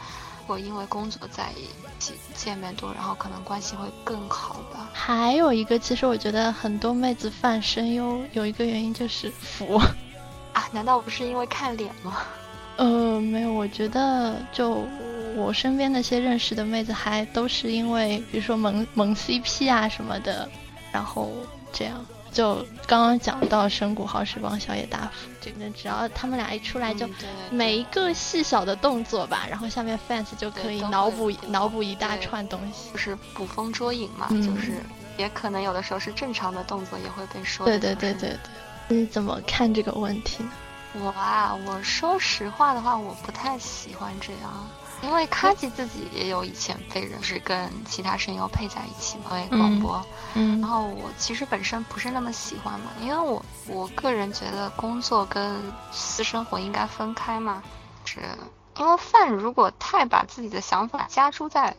我因为工作在一起见面多，然后可能关系会更好吧。还有一个，其实我觉得很多妹子犯声优有一个原因就是服 啊，难道不是因为看脸吗？呃，没有，我觉得就我身边那些认识的妹子，还都是因为比如说萌萌 CP 啊什么的，然后这样。就刚刚讲到神谷浩史帮小野大辅，这个只要他们俩一出来，就每一个细小的动作吧，然后下面 fans 就可以脑补脑补一大串东西，就是捕风捉影嘛，就是也可能有的时候是正常的动作也会被说。对对对对对，你怎么看这个问题呢？我啊，我说实话的话，我不太喜欢这样。因为卡吉自己也有以前被人是跟其他声优配在一起嘛，广播，嗯，然后我其实本身不是那么喜欢嘛，因为我我个人觉得工作跟私生活应该分开嘛，是，因为饭如果太把自己的想法加诸在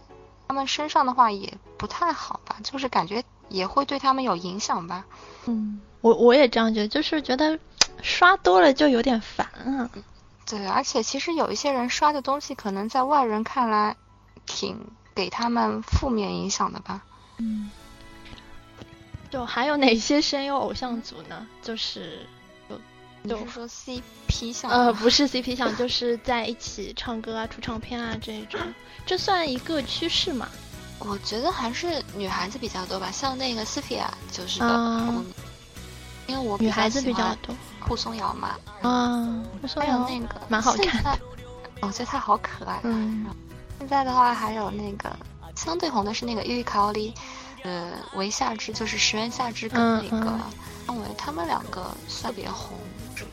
他们身上的话，也不太好吧，就是感觉也会对他们有影响吧，嗯，我我也这样觉得，就是觉得刷多了就有点烦啊。对，而且其实有一些人刷的东西，可能在外人看来，挺给他们负面影响的吧。嗯，就还有哪些声优偶像组呢？就是，就就是说 CP 项？呃，不是 CP 项，就是在一起唱歌啊、出唱片啊这一种，这算一个趋势嘛？我觉得还是女孩子比较多吧，像那个 Sophia 就是个。因为我女孩子比较多，顾松瑶嘛，啊，还有那个蛮好看，我觉得她好可爱。嗯，现在的话还有那个相对红的是那个玉卡奥利，呃，维夏之就是石原夏之跟那个因为他们两个特别红。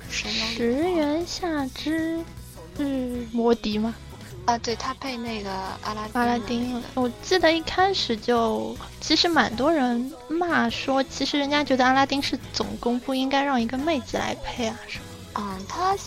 石原夏之，是摩笛吗？啊，对他配那个阿拉阿拉丁，我记得一开始就其实蛮多人骂说，其实人家觉得阿拉丁是总攻，不应该让一个妹子来配啊，什么？嗯，他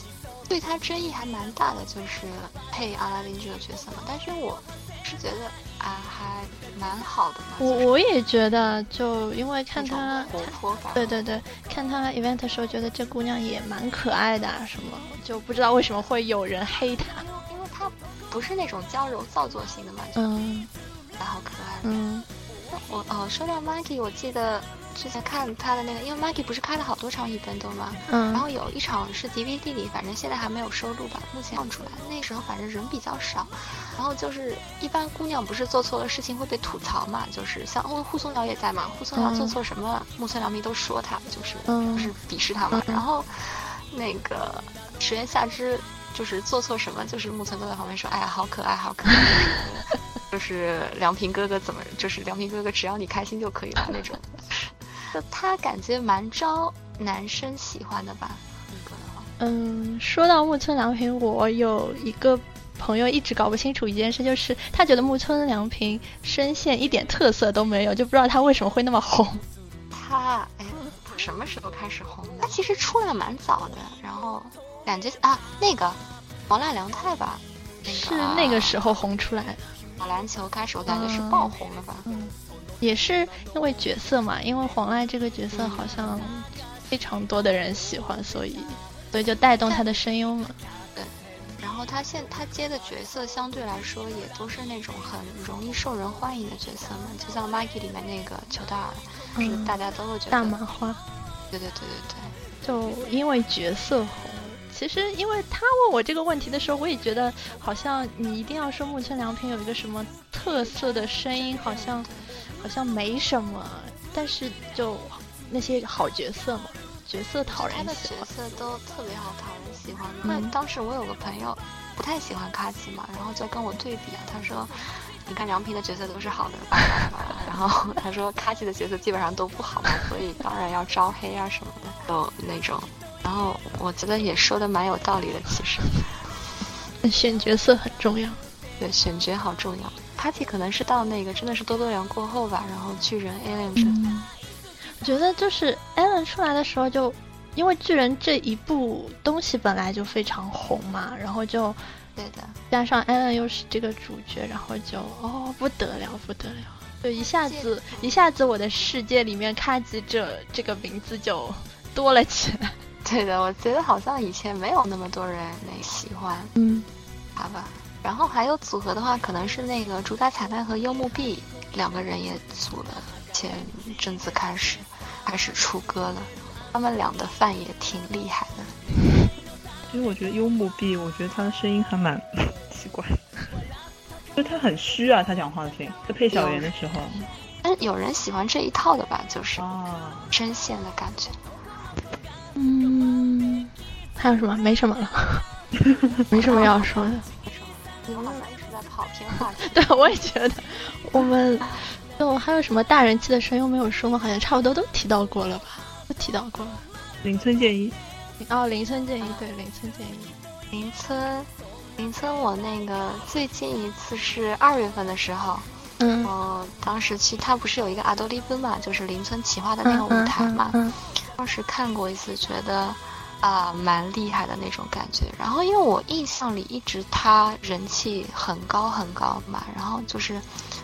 对他争议还蛮大的，就是配阿拉丁这个角色嘛。但是我是觉得啊，还蛮好的嘛。我我也觉得，就因为看他活泼感，对对对，看他 event 的时候，觉得这姑娘也蛮可爱的，啊，什么就不知道为什么会有人黑她，因为她。不是那种娇柔造作型的嘛，嗯，还好可爱。嗯，我哦，说到 Maggie，我记得之前看他的那个，因为 Maggie 不是开了好多场一分都嘛，嗯，然后有一场是 DVD 里，反正现在还没有收录吧，目前放出来。那时候反正人比较少，然后就是一般姑娘不是做错了事情会被吐槽嘛，就是像哦护松瑶也在嘛，护松瑶做错什么，木村良平都说他，就是就是鄙视他嘛。然后那个石原夏之。就是做错什么，就是木村都在旁边说：“哎呀，好可爱，好可爱。”就是梁平哥哥怎么，就是梁平哥哥，只要你开心就可以了那种。就他感觉蛮招男生喜欢的吧？嗯，说到木村良平，我有一个朋友一直搞不清楚一件事，就是他觉得木村良平声线一点特色都没有，就不知道他为什么会那么红。他哎，什么时候开始红的？他其实出来蛮早的，然后。感觉啊，那个黄濑良太吧，是那个时候红出来的。打篮球开始，我感觉是爆红了吧？嗯，也是因为角色嘛，因为黄濑这个角色好像非常多的人喜欢，所以所以就带动他的声优嘛。对，然后他现他接的角色相对来说也都是那种很容易受人欢迎的角色嘛，就像《Maggie》里面那个裘大尔，是大家都会觉得大麻花。对对对对对，就因为角色红。其实，因为他问我这个问题的时候，我也觉得好像你一定要说木村良平有一个什么特色的声音，好像好像没什么。但是就那些好角色嘛，角色讨人喜欢。他的角色都特别好讨人喜欢。因为当时我有个朋友不太喜欢卡奇嘛，然后就跟我对比啊，他说：“你看良平的角色都是好的，然后他说卡奇的角色基本上都不好嘛，所以当然要招黑啊什么的，就那种。”然后我觉得也说的蛮有道理的，其实，选角色很重要，对，选角好重要。Party 可能是到那个真的是多多良过后吧，然后巨人 Allen 嗯，我觉得就是 Allen 出来的时候，就因为巨人这一部东西本来就非常红嘛，然后就对的，加上 Allen 又是这个主角，然后就哦不得了不得了，就一下子一下子我的世界里面卡吉这这个名字就多了起来。对的，我觉得好像以前没有那么多人那喜欢，嗯，好吧。然后还有组合的话，可能是那个主打彩蛋和幽木碧两个人也组了。前阵子开始开始出歌了，他们俩的饭也挺厉害的。其实我觉得幽木碧，我觉得他的声音还蛮奇怪，就他很虚啊，他讲话的声音，就配小圆的时候。嗯，有人喜欢这一套的吧？就是声线的感觉。嗯，还有什么？没什么了，没什么要说的。你们一直在跑偏话题。对，我也觉得。我们就还有什么大人气的声优没有说吗？好像差不多都提到过了吧？都提到过了。林村健一。哦，林村健一，对，林村健一。林村，林村，我那个最近一次是二月份的时候，嗯，我当时去，他不是有一个阿多利奔嘛，就是林村企划的那个舞台嘛。当时看过一次，觉得啊蛮厉害的那种感觉。然后因为我印象里一直他人气很高很高嘛，然后就是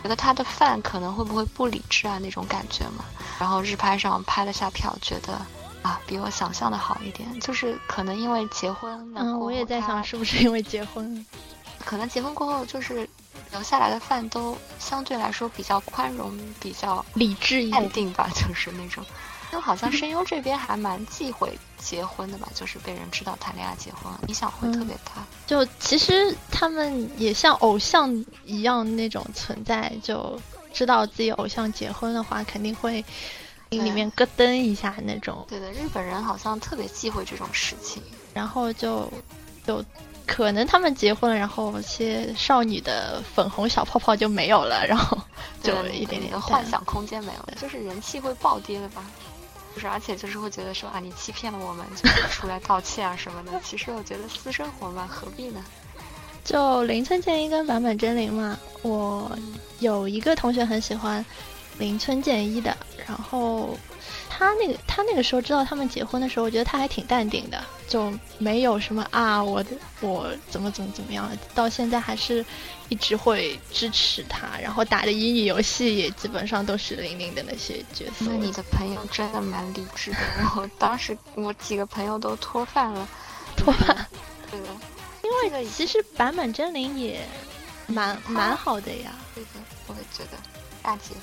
觉得他的饭可能会不会不理智啊那种感觉嘛。然后日拍上拍了下票，觉得啊比我想象的好一点。就是可能因为结婚，嗯，我也在想是不是因为结婚，可能结婚过后就是留下来的饭都相对来说比较宽容，比较理智一淡定吧，就是那种。就好像声优这边还蛮忌讳结婚的吧，就是被人知道谈恋爱结婚，影响会特别大。就其实他们也像偶像一样那种存在，就知道自己偶像结婚的话，肯定会心里面咯噔一下那种。对的，日本人好像特别忌讳这种事情，然后就就可能他们结婚了，然后些少女的粉红小泡泡就没有了，然后就一点点幻想空间没有了，就是人气会暴跌的吧。就是而且就是会觉得说啊，你欺骗了我们，就是 出来道歉啊什么的。其实我觉得私生活嘛，何必呢？就林村健一跟坂本真绫嘛，我有一个同学很喜欢林村健一的，然后他那个他那个时候知道他们结婚的时候，我觉得他还挺淡定的，就没有什么啊，我我怎么怎么怎么样，到现在还是一直会支持他，然后打的乙女游戏也基本上都是零零的那些角色。那你的朋友真的蛮理智的，然后当时我几个朋友都脱饭了，脱饭，对的。因为其实版本真灵也蛮蛮好的呀，对的，我也觉得大姐。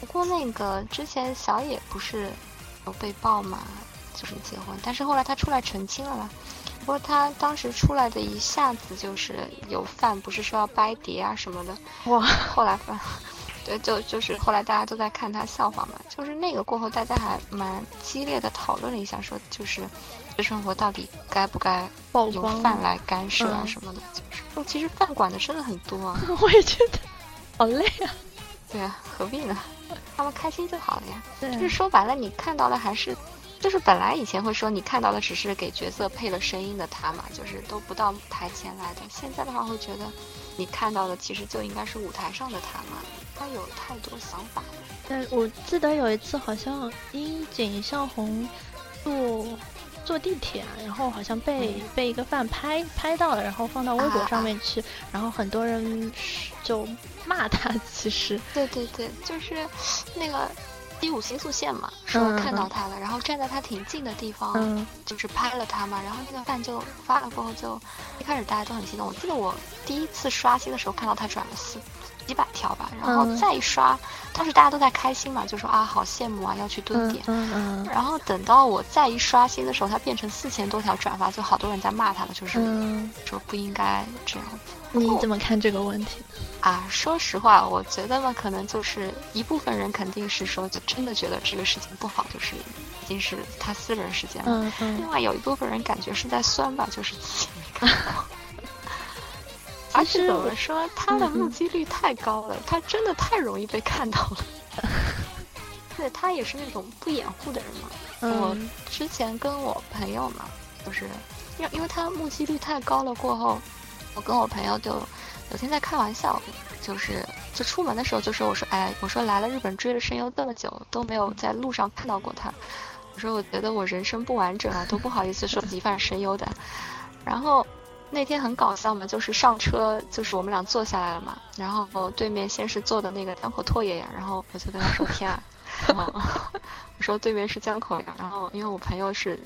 不过那个之前小野不是有被爆嘛，就是结婚，但是后来他出来澄清了嘛。不过他当时出来的一下子就是有饭，不是说要掰碟啊什么的。哇！后来饭，对，就就是后来大家都在看他笑话嘛。就是那个过后，大家还蛮激烈的讨论了一下，说就是。生活到底该不该有饭来干涉啊什么的？就是，其实饭管的真的很多啊。我也觉得，好累啊。对啊，何必呢？他们开心就好了呀。就是说白了，你看到的还是，就是本来以前会说你看到的只是给角色配了声音的他嘛，就是都不到台前来的。现在的话会觉得，你看到的其实就应该是舞台上的他嘛。他有太多想法了。但我记得有一次好像樱井孝宏坐。坐地铁啊，然后好像被被一个饭拍拍到了，然后放到微博上面去，然后很多人就骂他。其实，对对对，就是那个第五星宿线嘛，说看到他了，然后站在他挺近的地方，就是拍了他嘛，然后那个饭就发了过后，就一开始大家都很激动。我记得我第一次刷新的时候看到他转了四。几百条吧，然后再一刷，当时大家都在开心嘛，就说啊好羡慕啊，要去蹲点。嗯嗯。然后等到我再一刷新的时候，它变成四千多条转发，就好多人在骂他了，就是说不应该这样。你怎么看这个问题？啊，说实话，我觉得嘛，可能就是一部分人肯定是说，就真的觉得这个事情不好，就是已经是他私人时间了。嗯嗯。另外有一部分人感觉是在酸吧，就是自己没看到。而且怎么说，他的目击率太高了，他真的太容易被看到了。对，他也是那种不掩护的人嘛。我之前跟我朋友嘛，就是因为因为他目击率太高了，过后我跟我朋友就有天在开玩笑，就是就出门的时候就说我说哎，我说来了日本追了声优这么久都没有在路上看到过他，我说我觉得我人生不完整啊，都不好意思说自己犯声优的，然后。那天很搞笑嘛，就是上车，就是我们俩坐下来了嘛，然后对面先是坐的那个江口拓爷爷，然后我就跟他说 天啊，我说对面是江口呀，然后因为我朋友是。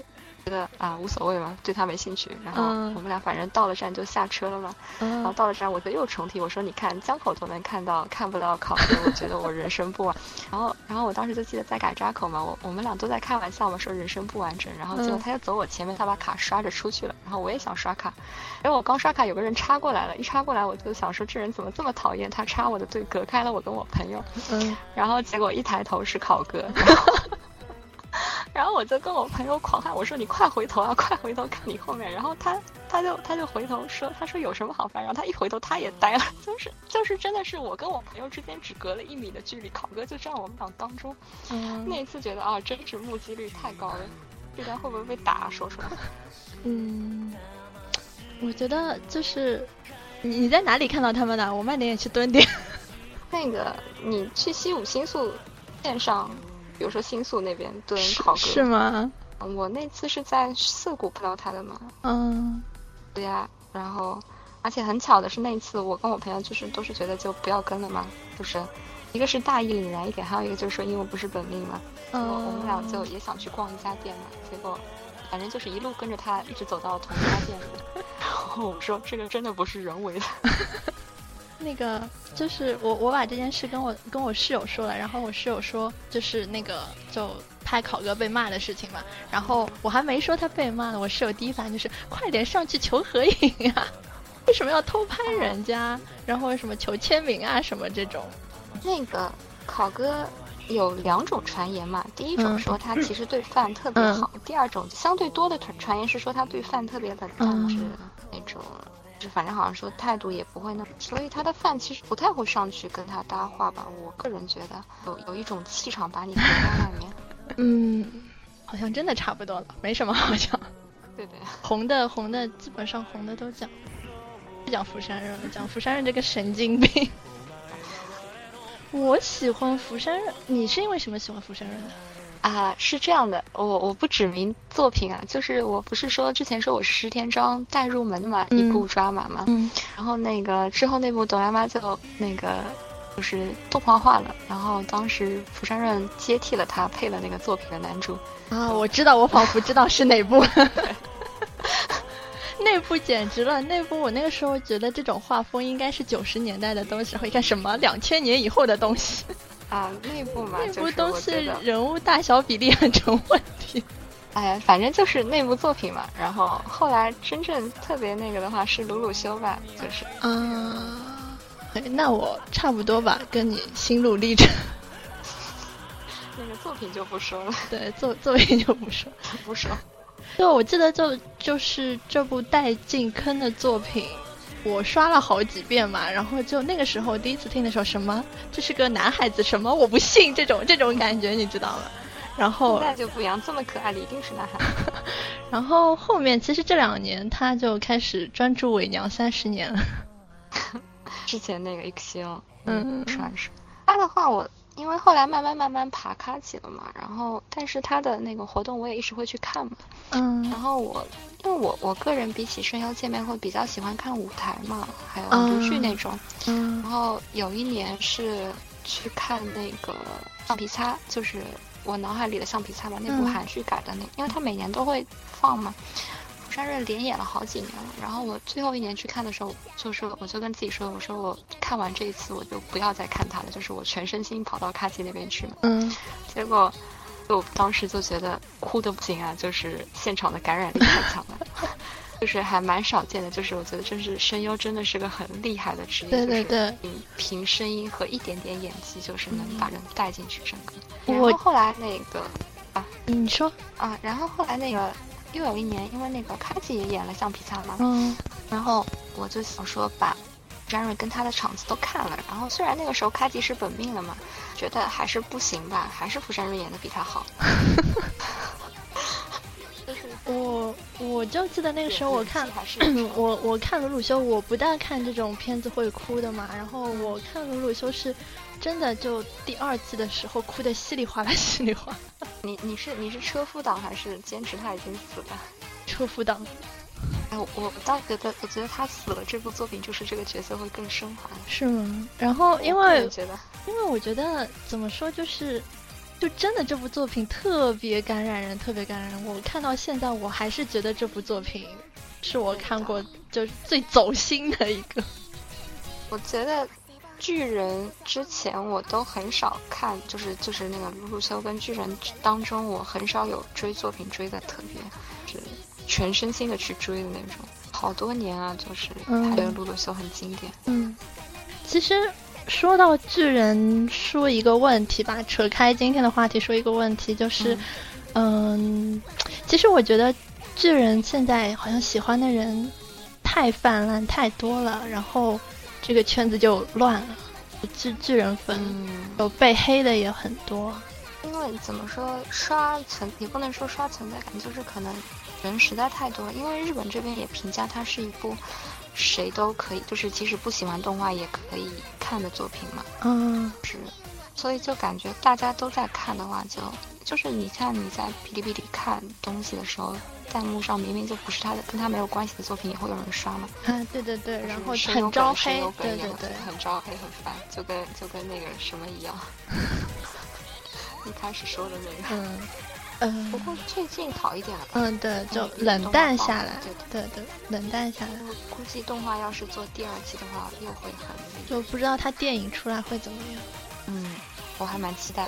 觉得啊无所谓嘛，对他没兴趣。然后我们俩反正到了站就下车了嘛。然后到了站，我就又重提，我说你看江口都能看到，看不到考哥，我觉得我人生不完。然后然后我当时就记得在改闸口嘛，我我们俩都在开玩笑嘛，说人生不完整。然后结果他就走我前面，他把卡刷着出去了。然后我也想刷卡，因为我刚刷卡，有个人插过来了，一插过来我就想说这人怎么这么讨厌，他插我的队，隔开了我跟我朋友。嗯。然后结果一抬头是考哥。然后我就跟我朋友狂喊，我说你快回头啊，快回头看你后面。然后他他就他就回头说，他说有什么好烦？然后他一回头他也呆了，就是就是真的是我跟我朋友之间只隔了一米的距离，考哥就站我们俩当中。那一次觉得啊，真是目击率太高了，这段会不会被打？说出来。嗯，我觉得就是你在哪里看到他们的？我慢点也去蹲点。那个你去西武新宿线上。比如说新宿那边蹲考哥是吗？我那次是在涩谷碰到他的嘛。嗯，对呀。然后，而且很巧的是，那次我跟我朋友就是都是觉得就不要跟了嘛，就是一个是大义凛然一点，还有一个就是说因为不是本命嘛。嗯。我们俩就也想去逛一家店嘛，结果反正就是一路跟着他，一直走到同一家店里。然后我们说这个真的不是人为的。那个就是我，我把这件事跟我跟我室友说了，然后我室友说就是那个就拍考哥被骂的事情嘛，然后我还没说他被骂呢，我室友第一反应就是快点上去求合影啊，为什么要偷拍人家？然后什么求签名啊什么这种。那个考哥有两种传言嘛，第一种说他其实对饭特别好，第二种相对多的传传言是说他对饭特别冷淡，是那种。反正好像说态度也不会那么，所以他的饭其实不太会上去跟他搭话吧。我个人觉得有有一种气场把你隔在外面。嗯，好像真的差不多了，没什么好讲。对对，红的红的基本上红的都讲，不讲福山润了，讲福山润这个神经病。我喜欢福山润，你是因为什么喜欢福山润的？啊，是这样的，我我不指名作品啊，就是我不是说之前说我是石田庄带入门的嘛，一部抓马嘛，嗯。然后那个之后那部哆啦 A 梦就那个就是动画化了，然后当时福山润接替了他配了那个作品的男主，啊，我知道，我仿佛知道是哪部。那部简直了，那部我那个时候觉得这种画风应该是九十年代的东西，然后一看什么两千年以后的东西，啊，内部嘛，那就是部东西我觉得，人物大小比例很成问题。哎呀，反正就是内部作品嘛。然后后来真正特别那个的话是鲁鲁修吧，就是啊，哎那我差不多吧，跟你心路历程。那个作品就不说了，对，作作品就不说。不说。就我记得就就是这部带进坑的作品，我刷了好几遍嘛。然后就那个时候第一次听的时候，什么这是个男孩子，什么我不信这种这种感觉，你知道吗？然后现在就不一样，这么可爱的一定是男孩子。然后后面其实这两年他就开始专注伪娘三十年了。之前那个 X 嗯算是他的话我。因为后来慢慢慢慢爬卡起了嘛，然后但是他的那个活动我也一直会去看嘛，嗯然后我因为我我个人比起声优见面会比较喜欢看舞台嘛，还有嗯读剧那种，嗯然后有一年是去看那个橡皮擦，就是我脑海里的橡皮擦嘛，那部嗯韩剧改的那，因为他每年都会放嘛。福山瑞连演了好几年了，然后我最后一年去看的时候，就说我就跟自己说，我说我看完这一次我就不要再看他了，就是我全身心跑到卡奇那边去嘛。嗯结果我当时就觉得哭的不行啊，就是现场的感染力太强了，就是还蛮少见的。就是我觉得，真是声优真的是个很厉害的职业，对对对就是凭凭声音和一点点演技，就是能把人带进去整个。我然后后来那个啊你说啊，然后后来那个又有一年，因为那个卡奇也演了橡皮擦嘛，嗯然后我就想说把詹瑞跟他的场子都看了，然后虽然那个时候卡吉是本命了嘛，觉得还是不行吧，还是福山润演的比他好。就是我我就记得那个时候我看还是 我我看鲁鲁修，我不但看这种片子会哭的嘛，然后我看鲁鲁修是真的就第二季的时候哭的稀里哗啦稀里哗啦，你你是你是车夫党还是坚持他已经死了？车夫党。哎，我我倒觉得，我觉得他死了，这部作品就是这个角色会更升华。是吗？然后因为觉得，因为我觉得怎么说就是。就真的这部作品特别感染人，特别感染人。我看到现在，我还是觉得这部作品是我看过就是最走心的一个。我觉得巨人之前我都很少看，就是就是那个鲁鲁修跟巨人当中，我很少有追作品追的特别，是全身心的去追的那种。好多年啊，就是嗯还觉得鲁鲁修很经典。嗯，其实说到巨人，说一个问题吧，扯开今天的话题，说一个问题，就是，嗯，其实我觉得巨人现在好像喜欢的人太泛滥太多了，然后这个圈子就乱了，巨巨人粉嗯，有被黑的也很多。因为怎么说刷存也不能说刷存在感，就是可能人实在太多了。因为日本这边也评价它是一部谁都可以，就是即使不喜欢动画也可以看的作品嘛。嗯是，所以就感觉大家都在看的话就，就是你看你在哔哩哔哩看东西的时候，弹幕上明明就不是他的跟他没有关系的作品，也会有人刷嘛。啊，对对对，然后是很招黑对对对，很招黑，很烦，就跟就跟那个什么一样。一开始说的那个，嗯嗯不过最近好一点了吧？嗯，对，就嗯冷淡下来对，对对，冷淡下来。我估计动画要是做第二季的话，又会很那个。就不知道他电影出来会怎么样。嗯，我还蛮期待。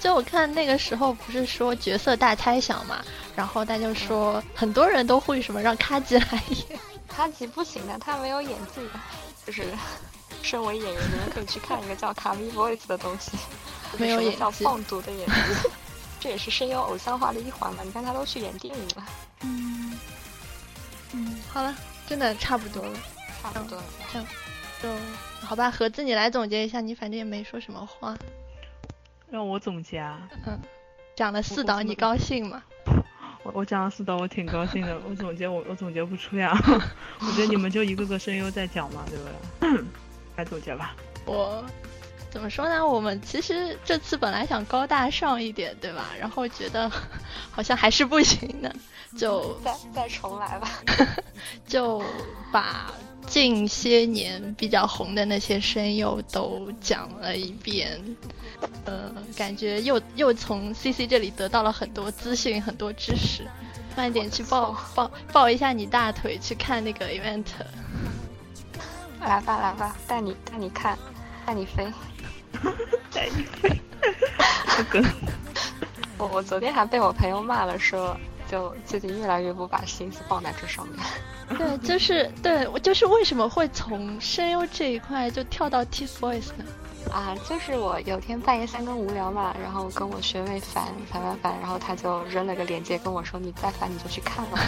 就我看那个时候不是说角色大猜想嘛，然后他就说很多人都会什么让卡吉来演，卡吉不行的，他没有演技的，就是身为演员，你们可以去看一个叫《卡米 Voice》的东西，没有演技放毒的演技，这也是声优偶像化的一环嘛。你看他都去演电影了，嗯嗯，好了，真的差不多了，差不多了。这样就好吧，盒子你来总结一下，你反正也没说什么话，让我总结啊，嗯，讲了四道，你高兴吗？我我讲了四道，我挺高兴的。我总结我我总结不出呀。我觉得你们就一个个声优在讲嘛，对不对？来总结吧。我怎么说呢？我们其实这次本来想高大上一点，对吧？然后觉得 好像还是不行的，就再再重来吧。就把近些年比较红的那些声优都讲了一遍。呃，感觉又又从 C C 这里得到了很多资讯，很多知识。慢点去抱抱抱一下你大腿，去看那个 event。来吧来吧，带你带你看，带你飞，带你飞。我我昨天还被我朋友骂了，说就最近越来越不把心思放在这上面。对，就是对我就是为什么会从声优这一块就跳到 TFBOYS 呢？啊，就是我有天半夜三更无聊嘛，然后跟我学妹烦烦烦烦，然后他就扔了个链接跟我说：“你再烦你就去看吧。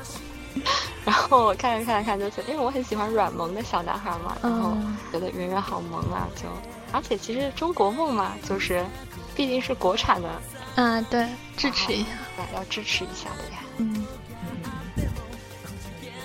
”然后我看着看着看着就，因为我很喜欢软萌的小男孩嘛，然后觉得圆圆好萌啊，就而且其实中国梦嘛，就是毕竟是国产的，啊对，支持一下，要支持一下的呀。嗯，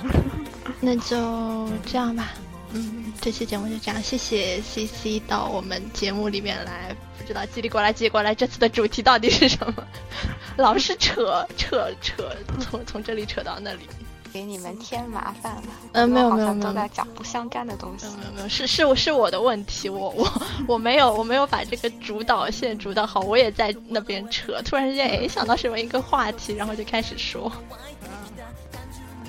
那就这样吧。嗯，这期节目就这样，谢谢 C C 到我们节目里面来，不知道叽里呱啦叽里呱啦，这次的主题到底是什么？老是扯扯扯，从从这里扯到那里，给你们添麻烦了。嗯，没有没有没有，都在讲不相干的东西。没有没有，是是我是我的问题，我我我没有我没有把这个主导线主导好，我也在那边扯，突然之间哎想到什么一个话题，然后就开始说。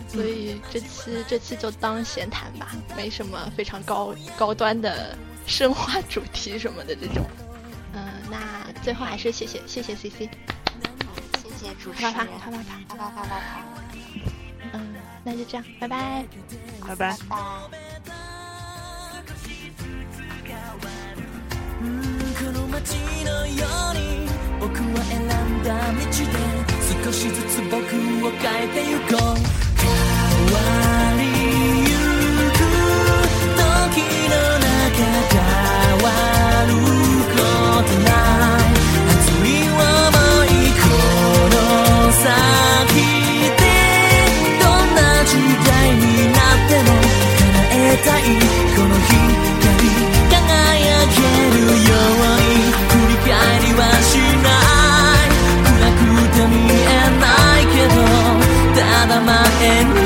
所以这期这期就当闲谈吧，没什么非常高高端的深化主题什么的这种。嗯，那最后还是谢谢谢谢 C C，谢谢主持人，啪啪啪啪啪啪啪啪啪。嗯，那就这样，拜拜，拜拜。わりたいこの光輝けるように振り返りはしない。暗くて見えないけどただ前に。